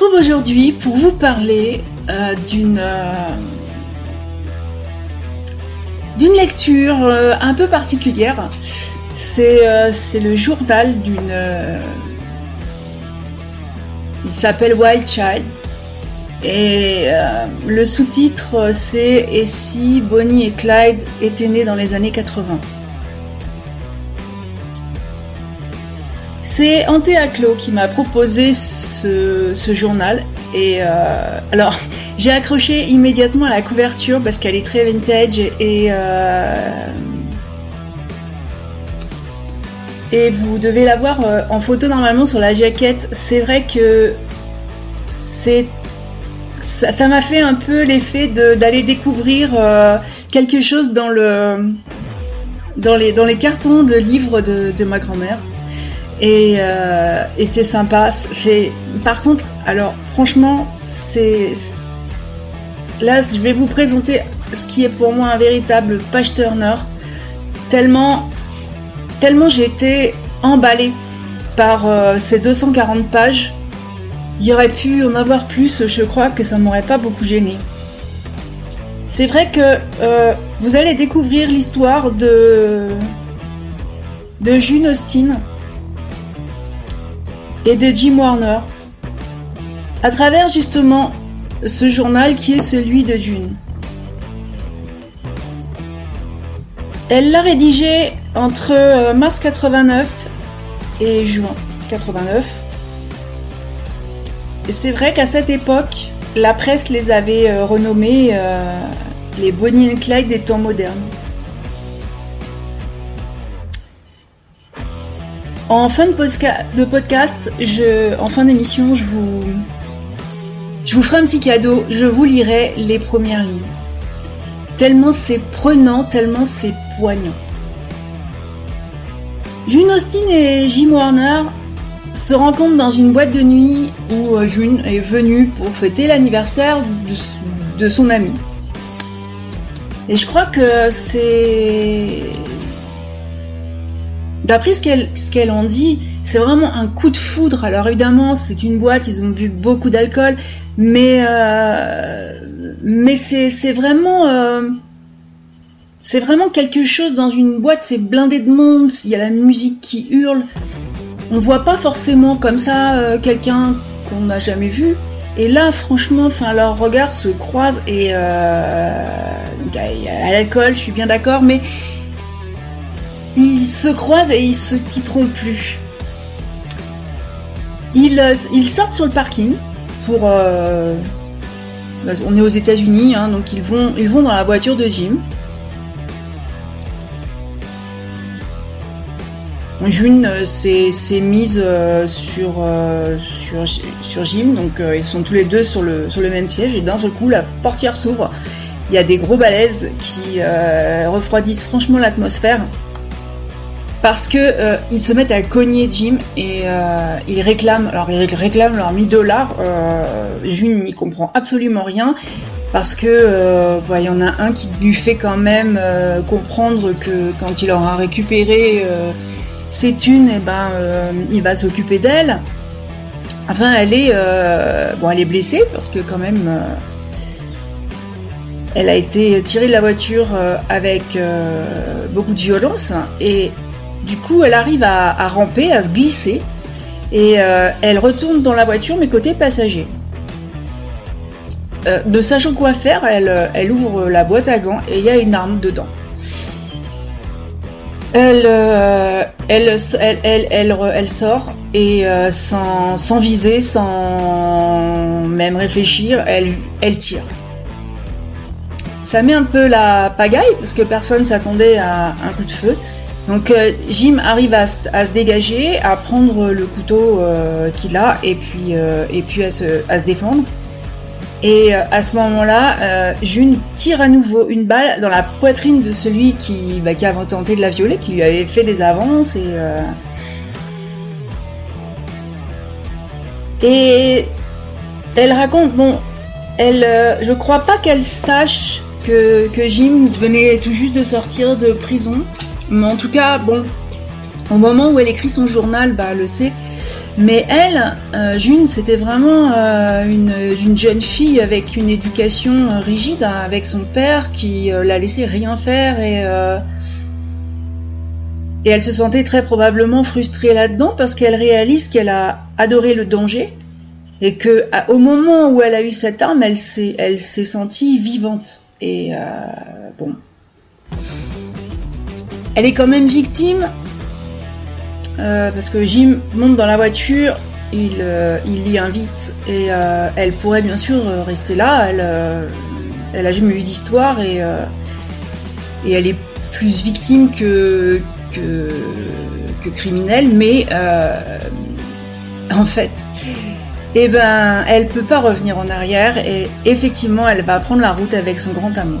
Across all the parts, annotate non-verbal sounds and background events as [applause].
retrouve aujourd'hui pour vous parler euh, d'une euh, d'une lecture euh, un peu particulière. C'est c'est le journal d'une. il s'appelle Wild Child. Et le sous-titre c'est Et si Bonnie et Clyde étaient nés dans les années 80 C'est Ante Aclo qui m'a proposé ce, journal. Et euh, alors, [laughs] j'ai accroché immédiatement à la couverture parce qu'elle est très vintage et. Euh, vous devez la voir euh, en photo normalement sur la jaquette. C'est vrai que ça m'a fait un peu l'effet d'aller découvrir quelque chose dans le dans les cartons de livres de ma grand-mère. Euh, et, c'est sympa. par contre, alors franchement, c'est là, je vais vous présenter ce qui est pour moi un véritable page turner. Tellement, tellement j'ai été emballée par euh, ces 240 pages. Il y aurait pu en avoir plus, je crois que ça m'aurait pas beaucoup gêné. C'est vrai que euh, vous allez découvrir l'histoire de de June Austen, et de Jim Warner, à travers justement ce journal qui est celui de June. Elle l'a rédigé entre euh, mars 89 et juin 89. Et c'est vrai qu'à cette époque, la presse les avait euh, renommés euh, les Bonnie and Clyde des temps modernes. En fin de, podcast, en fin d'émission, je vous, je vous ferai un petit cadeau. Je vous lirai les premières lignes. Tellement c'est prenant, tellement c'est poignant. June Austin et Jim Warner se rencontrent dans une boîte de nuit où euh, June est venue pour fêter l'anniversaire de, de son ami. Et je crois que c'est D'après ce qu'elles en dit, c'est vraiment un coup de foudre. Alors évidemment, c'est une boîte, ils ont bu beaucoup d'alcool, mais euh, mais c'est vraiment euh, c'est vraiment quelque chose dans une boîte. C'est blindé de monde. Il y a la musique qui hurle. On voit pas forcément comme ça euh, quelqu'un qu'on n'a jamais vu. Et là, franchement, enfin, leurs regards se croisent et à l'alcool, je suis bien d'accord, mais ils se croisent et ils se quitteront plus. Ils, euh, ils sortent sur le parking pour. Euh, bah, on est aux États-Unis, hein, donc ils vont, ils vont dans la voiture de Jim. June euh, s'est mise sur, sur, sur, Jim, donc ils sont tous les deux sur le, sur le même siège et d'un seul coup la portière s'ouvre. Il y a des gros balaises qui refroidissent franchement l'atmosphère parce que euh, ils se mettent à cogner Jim et euh, ils réclament, alors ils réclament leurs 1000 dollars. Euh, June n'y comprend absolument rien parce que il y en a un qui lui fait quand même comprendre que quand il aura récupéré ses thunes, et eh ben il va s'occuper d'elle. Enfin, elle est bon, elle est blessée parce que quand même. elle a été tirée de la voiture avec beaucoup de violence et du coup, elle arrive à, ramper, à se glisser, et euh, elle retourne dans la voiture, mais côté passager. Euh, ne sachant quoi faire, elle, elle, ouvre la boîte à gants et il y a une arme dedans. Elle, euh, elle, elle, sort et sans, sans, viser, sans même réfléchir, elle, elle tire. Ça met un peu la pagaille parce que personne s'attendait à un coup de feu. Donc euh, Jim arrive à, se dégager, à prendre le couteau euh, qu'il a et puis, euh, à, se, défendre. Et à ce moment-là, June tire à nouveau une balle dans la poitrine de celui qui, bah, qui a tenté de la violer, qui lui avait fait des avances et... Elle raconte, bon, elle, je crois pas qu'elle sache que Jim venait tout juste de sortir de prison. Mais en tout cas, bon, au moment où elle écrit son journal, bah, elle le sait. Mais elle, euh, June, c'était vraiment euh, une, jeune fille avec une éducation euh, rigide, hein, avec son père qui la laissait rien faire et, et elle se sentait très probablement frustrée là-dedans parce qu'elle réalise qu'elle a adoré le danger et que au moment où elle a eu cette arme, elle s'est, elle s'est sentie vivante. Et bon, elle est quand même victime euh, parce que Jim monte dans la voiture, il, euh, il l'y invite et euh, elle pourrait bien sûr rester là. Elle, elle a jamais eu d'histoire et, et elle est plus victime que, que, que criminelle, mais en fait, eh ben, elle peut pas revenir en arrière et effectivement, elle va prendre la route avec son grand amour.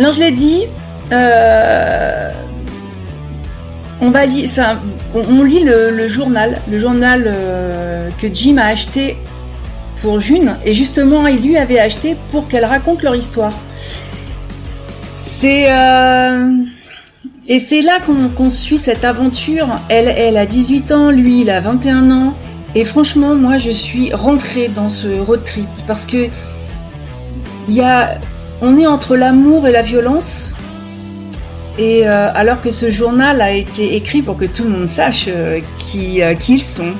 Alors je l'ai dit, euh, on, lit le, journal, le journal euh, que Jim a acheté pour June, et justement il lui avait acheté pour qu'elle raconte leur histoire. C'est euh, et c'est là qu'on suit cette aventure. Elle, elle a 18 ans, lui il a 21 ans. Et franchement, moi je suis rentrée dans ce road trip parce que il y a on est entre l'amour et la violence. Et euh, alors que ce journal a été écrit pour que tout le monde sache euh, qui, euh, ils sont,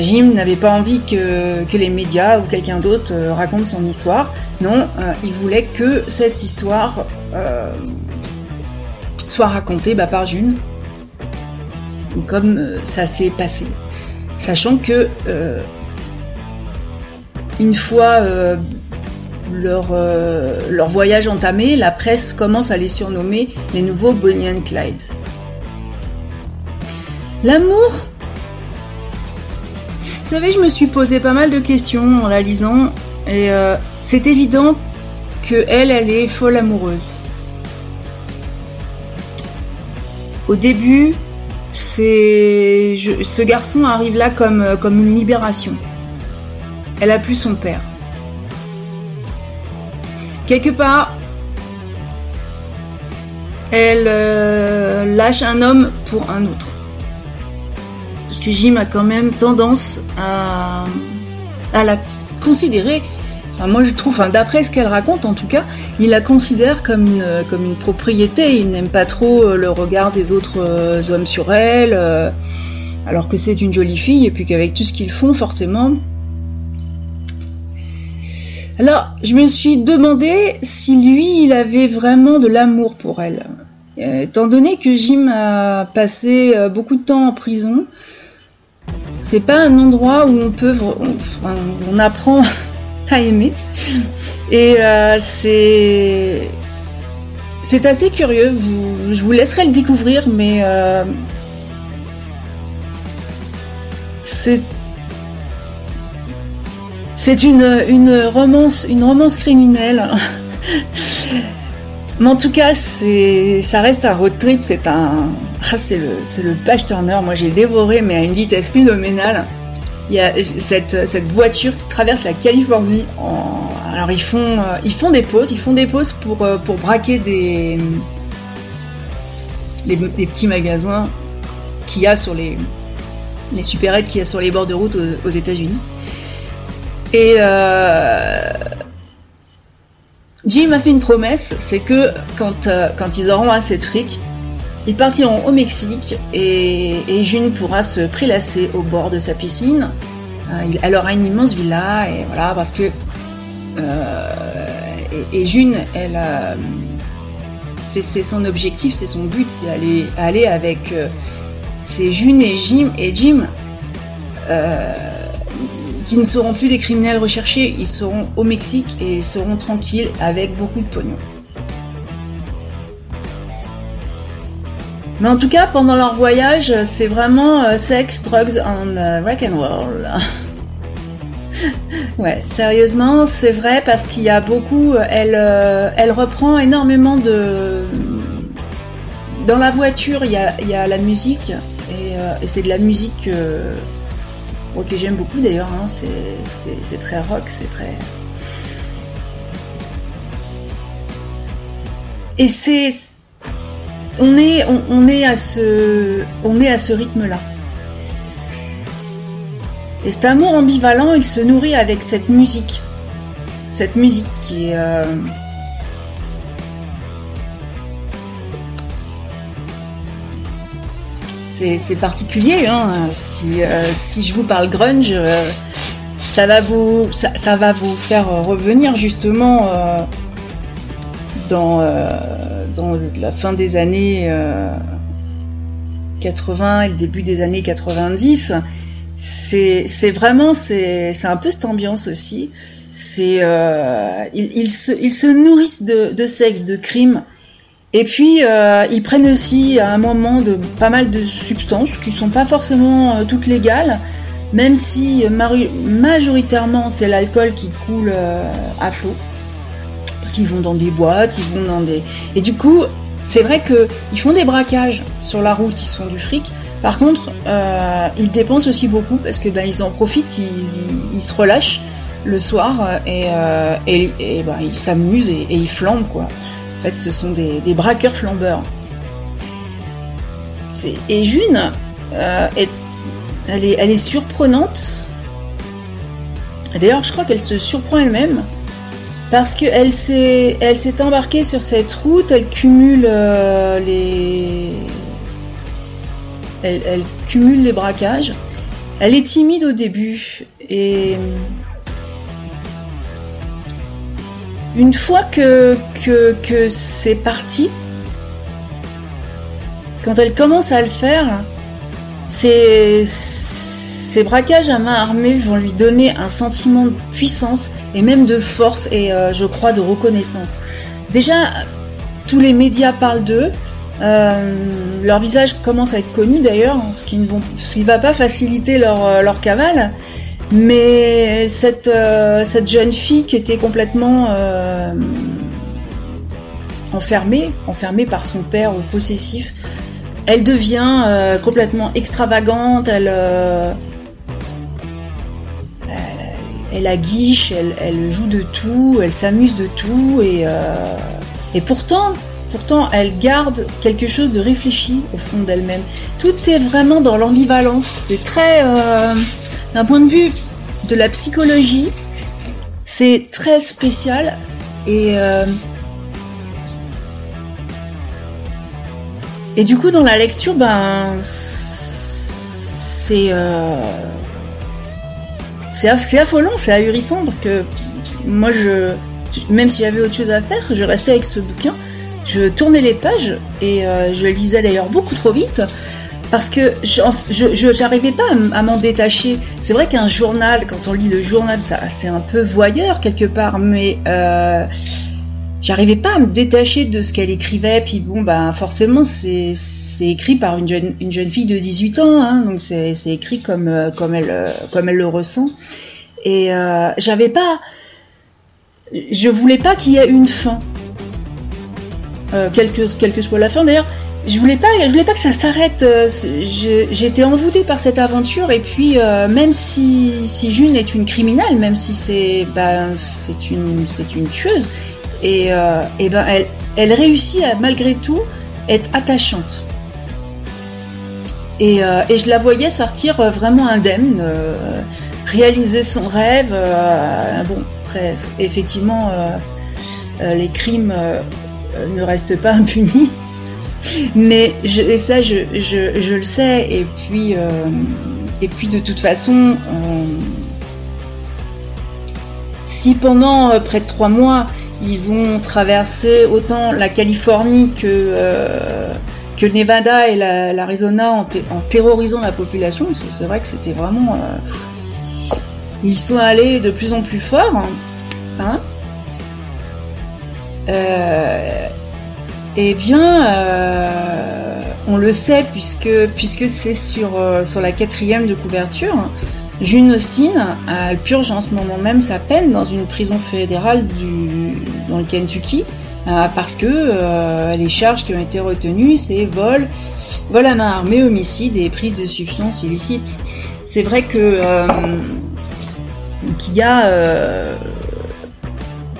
Jim n'avait pas envie que, que, les médias ou quelqu'un d'autre raconte son histoire. Non, il voulait que cette histoire soit racontée bah, par June, comme ça s'est passé. Sachant que une fois leur, euh, leur voyage entamé, la presse commence à les surnommer les nouveaux Bonnie and Clyde. L'amour? Vous savez, je me suis posé pas mal de questions en la lisant, et euh, c'est évident que elle, elle est folle amoureuse. Au début, c'est ce garçon arrive là comme, comme une libération. Elle a plus son père. Quelque part, elle euh, lâche un homme pour un autre. Parce que Jim a quand même tendance à, la considérer, enfin moi je trouve, d'après ce qu'elle raconte en tout cas, il la considère comme une, comme une propriété, il n'aime pas trop euh, le regard des autres euh, hommes sur elle, alors que c'est une jolie fille et puis qu'avec tout ce qu'ils font forcément, alors, je me suis demandé si lui, il avait vraiment de l'amour pour elle. Euh, étant donné que Jim a passé euh, beaucoup de temps en prison, c'est pas un endroit où on peut, on, apprend [laughs] à aimer. Et euh, c'est, c'est assez curieux. je vous laisserai le découvrir, mais c'est c'est une, une, romance, une romance criminelle. Mais en tout cas, ça reste un road trip. C'est un, ah, c'est le, le page turner. Moi, j'ai dévoré, mais à une vitesse phénoménale. Il y a cette, voiture qui traverse la Californie. alors, ils font, euh, ils font des pauses. Ils font des pauses pour, euh, braquer des, les, petits magasins qu'il y a sur les, les supérettes qu'il y a sur les bords de route aux États-Unis. Et euh, Jim a fait une promesse, c'est que quand, euh, quand ils auront assez de fric, ils partiront au Mexique et, et, June pourra se prélasser au bord de sa piscine. Euh, elle aura une immense villa et voilà parce que et, June, elle c'est son objectif, c'est son but, c'est aller aller avec c'est June et Jim et Jim qui ne seront plus des criminels recherchés, ils seront au Mexique et ils seront tranquilles avec beaucoup de pognon. Mais en tout cas, pendant leur voyage, c'est vraiment euh, sex, drugs and uh, rock and roll. [laughs] ouais, sérieusement, c'est vrai parce qu'il y a beaucoup. Elle, euh, elle reprend énormément de. Dans la voiture, il y a, la musique et, euh, c'est de la musique que j'aime beaucoup d'ailleurs, hein. c'est très rock, c'est très... et c'est on est on, est à ce on est à ce rythme là. Et cet amour ambivalent, il se nourrit avec cette musique, cette musique qui est euh, c'est particulier. Hein. Si, euh, si, je vous parle grunge, euh, ça, va vous, ça, va vous faire revenir justement euh, dans, la fin des années 80 et le début des années 90. C'est vraiment, c'est un peu cette ambiance aussi. Ils, se, nourrissent de, de sexe, de crime et puis, euh, ils prennent aussi à un moment de pas mal de substances qui sont pas forcément euh, toutes légales, même si majoritairement c'est l'alcool qui coule euh, à flot. Parce qu'ils vont dans des boîtes, ils vont dans des. Et du coup, c'est vrai qu'ils font des braquages sur la route, ils font du fric. Par contre, ils dépensent aussi beaucoup parce que ben, ils en profitent, ils, se relâchent le soir et, et, ben, ils s'amusent et, et, ils flambent quoi. En fait, ce sont des, braqueurs flambeurs. Et June, euh, elle, est, surprenante. D'ailleurs, je crois qu'elle se surprend elle-même. Parce qu'elle s'est, embarquée sur cette route, elle cumule euh, les. Elle, cumule les braquages. Elle est timide au début. Et Une fois que, que, c'est parti, quand elle commence à le faire, ces braquages à main armée vont lui donner un sentiment de puissance et même de force et euh, je crois de reconnaissance. Déjà, tous les médias parlent d'eux. Euh, leur visage commence à être connu d'ailleurs, ce qui ne va pas faciliter leur, euh, leur cavale. Mais cette, euh, cette jeune fille qui était complètement euh, enfermée, enfermée par son père au possessif, elle devient euh, complètement extravagante, elle, elle, aguiche, elle, elle, joue de tout, elle s'amuse de tout, et, et pourtant, pourtant, elle garde quelque chose de réfléchi au fond d'elle-même. Tout est vraiment dans l'ambivalence. C'est très d'un point de vue de la psychologie, c'est très spécial et euh, et du coup dans la lecture, ben c'est euh, c'est affolant, c'est ahurissant parce que moi je même si j'avais autre chose à faire, je restais avec ce bouquin, je tournais les pages et euh, je lisais d'ailleurs beaucoup trop vite parce que je n'arrivais pas à m'en détacher. C'est vrai qu'un journal, quand on lit le journal, c'est un peu voyeur quelque part, mais euh, j'arrivais pas à me détacher de ce qu'elle écrivait. Puis bon, bah forcément, c'est écrit par une jeune, une jeune fille de 18 ans, hein, donc c'est écrit comme, euh, comme, elle, euh, comme elle le ressent. Et euh, j'avais pas. Je voulais pas qu'il y ait une fin. Euh, quelle, que, soit la fin d'ailleurs je voulais pas, je voulais pas que ça s'arrête. Euh, j'étais envoûtée par cette aventure et puis euh, même si, si June est une criminelle, même si c'est ben, c'est une c'est une tueuse et, et ben elle elle réussit à malgré tout être attachante. Et, et je la voyais sortir vraiment indemne, réaliser son rêve. bon, après effectivement les crimes ne restent pas impunis. Mais et ça, je, le sais. Et puis, euh, et puis de toute façon, euh, si pendant euh, près de trois mois, ils ont traversé autant la Californie que, le Nevada et l'Arizona en, en, terrorisant la population, c'est vrai que c'était vraiment... ils sont allés de plus en plus fort. Hein, eh bien, euh, on le sait puisque, puisque c'est sur, euh, sur la quatrième de couverture. June Austin, elle purge en ce moment même sa peine dans une prison fédérale dans le Kentucky euh, parce que les charges qui ont été retenues, c'est vol, vol à main armée, homicide et prise de substances illicites. C'est vrai que qu'il y a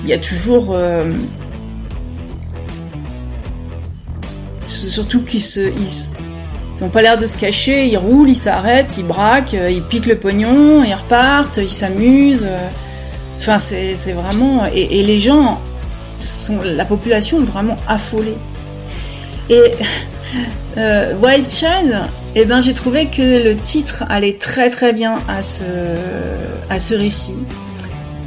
il y a toujours surtout qu'ils se, ils, ont pas l'air de se cacher, ils roulent, ils s'arrêtent, ils braquent, ils piquent le pognon, ils repartent, ils s'amusent. Enfin, c'est vraiment. Et, les gens, sont, la population est vraiment affolée. Et [laughs] euh, Wild Child, eh ben, j'ai trouvé que le titre allait très très bien à ce, à ce récit.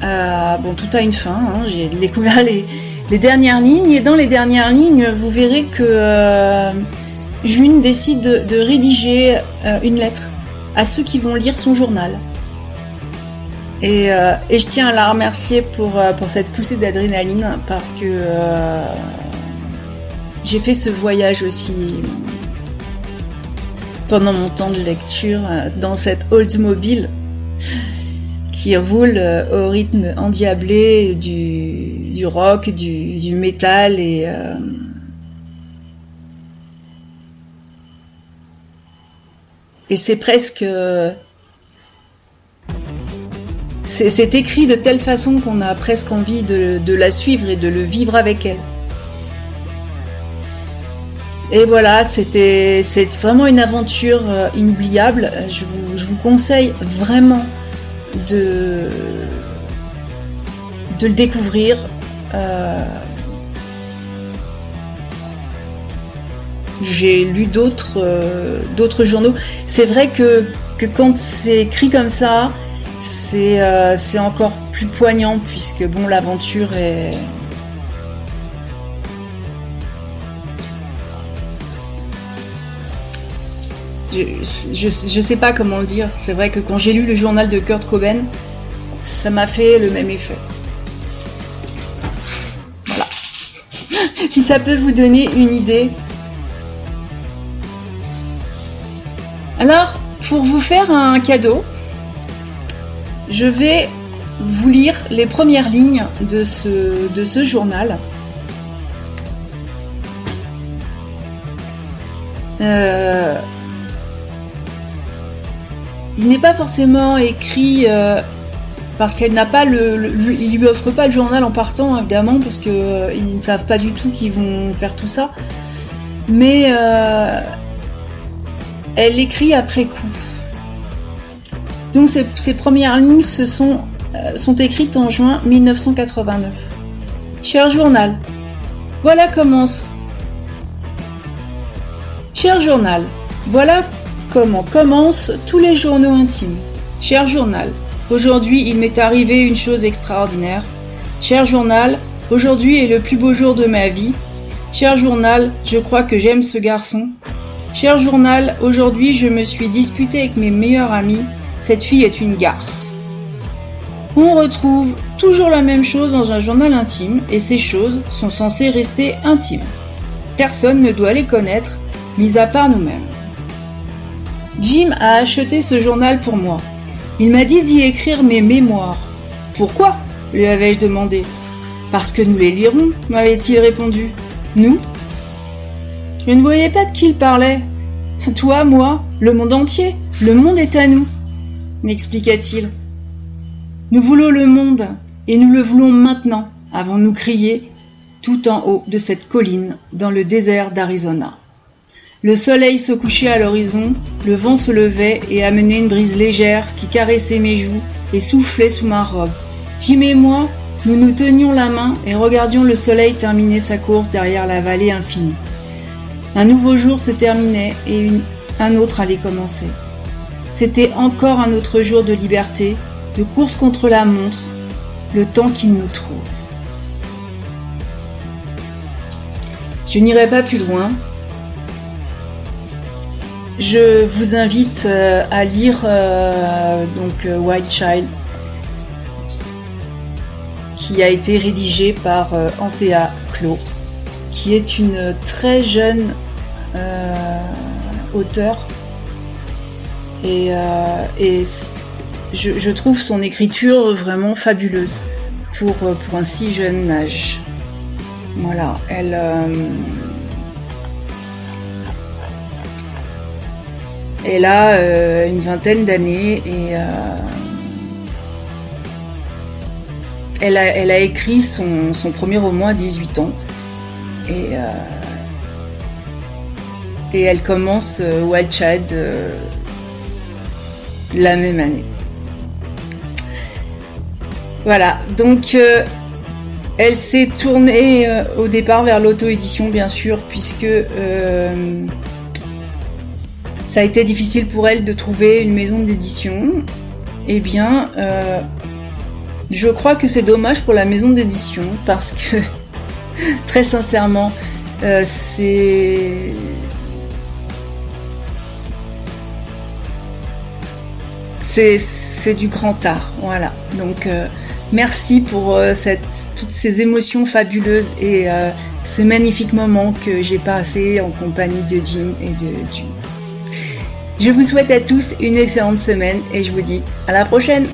Euh, bon, tout a une fin, hein. j'ai découvert les, les, dernières lignes, et dans les dernières lignes, vous verrez que euh, June décide de, rédiger euh, une lettre à ceux qui vont lire son journal. Et, et je tiens à la remercier pour, pour cette poussée d'adrénaline parce que j'ai fait ce voyage aussi pendant mon temps de lecture euh, dans cette Oldsmobile qui roule euh, au rythme endiablé du, du rock, du, métal et euh, et c'est presque c'est écrit de telle façon qu'on a presque envie de, la suivre et de le vivre avec elle. Et voilà, c'était vraiment une aventure euh, inoubliable. Je vous, conseille vraiment de, de le découvrir. Euh, j'ai lu d'autres euh, d'autres journaux. C'est vrai que, que quand c'est écrit comme ça, c'est c'est encore plus poignant puisque bon l'aventure est je, je, sais pas comment le dire. C'est vrai que quand j'ai lu le journal de Kurt Cobain, ça m'a fait le même effet. Voilà. [laughs] si ça peut vous donner une idée. Alors, pour vous faire un cadeau, je vais vous lire les premières lignes de ce, de ce journal. Euh, il n'est pas forcément écrit euh, parce qu'elle n'a pas le, il lui offre pas le journal en partant évidemment parce que euh, ils ne savent pas du tout qu'ils vont faire tout ça. Mais euh, elle écrit après coup. Donc ces, premières lignes sont, sont écrites en juin 1989 cher journal voilà commence cher journal voilà Comment commencent tous les journaux intimes. Cher journal, aujourd'hui il m'est arrivé une chose extraordinaire. Cher journal, aujourd'hui est le plus beau jour de ma vie. Cher journal, je crois que j'aime ce garçon. Cher journal, aujourd'hui je me suis disputé avec mes meilleurs amis. Cette fille est une garce. On retrouve toujours la même chose dans un journal intime et ces choses sont censées rester intimes. Personne ne doit les connaître, mis à part nous-mêmes. Jim a acheté ce journal pour moi. Il m'a dit d'y écrire mes mémoires. Pourquoi lui avais-je demandé. Parce que nous les lirons, m'avait-il répondu. Nous? Je ne voyais pas de qui il parlait. Toi, moi, le monde entier, le monde est à nous, m'expliqua-t-il. Nous voulons le monde, et nous le voulons maintenant, avant nous crier, tout en haut de cette colline, dans le désert d'Arizona. Le soleil se couchait à l'horizon, le vent se levait et amenait une brise légère qui caressait mes joues et soufflait sous ma robe. Jim et moi, nous nous tenions la main et regardions le soleil terminer sa course derrière la vallée infinie. Un nouveau jour se terminait et un autre allait commencer. C'était encore un autre jour de liberté, de course contre la montre, le temps qu'il nous trouve. Je n'irai pas plus loin, je vous invite euh, à lire euh, donc euh, White Child qui a été rédigé par Antea Clos qui est une très jeune auteure et, je, trouve son écriture vraiment fabuleuse pour, pour un si jeune âge. Voilà, elle, Elle a euh, une vingtaine d'années et euh, elle, a, écrit son, premier roman à 18 ans. Et, euh, et elle commence Wild Child la même année. Voilà, donc elle s'est tournée au départ vers l'auto-édition bien sûr puisque ça a été difficile pour elle de trouver une maison d'édition. Eh bien, je crois que c'est dommage pour la maison d'édition parce que, [laughs] très sincèrement, euh, c'est. C'est du grand art, voilà. Donc, euh, merci pour euh, toutes ces émotions fabuleuses et ce magnifique moment que j'ai passé en compagnie de Jim et de June. Je vous souhaite à tous une excellente semaine et je vous dis à la prochaine